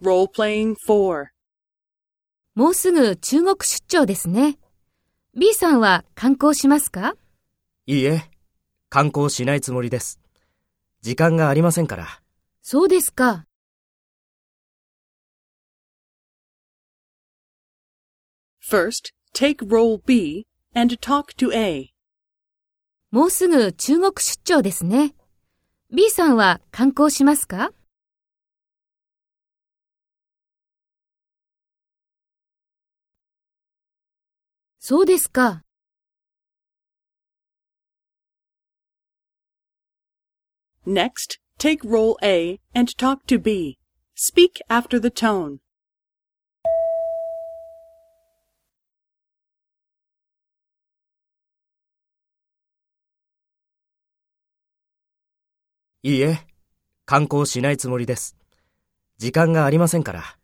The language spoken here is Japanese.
Role-playing 4. もうすぐ中国出張ですね。B さんは観光しますか？いいえ、観光しないつもりです。時間がありませんから。そうですか。First, take role B and talk to A. もうすぐ中国出張ですね。B さんは観光しますか？そうですか。Next, take role A and talk to B. Speak after the tone. いいえ、観光しないつもりです。時間がありませんから。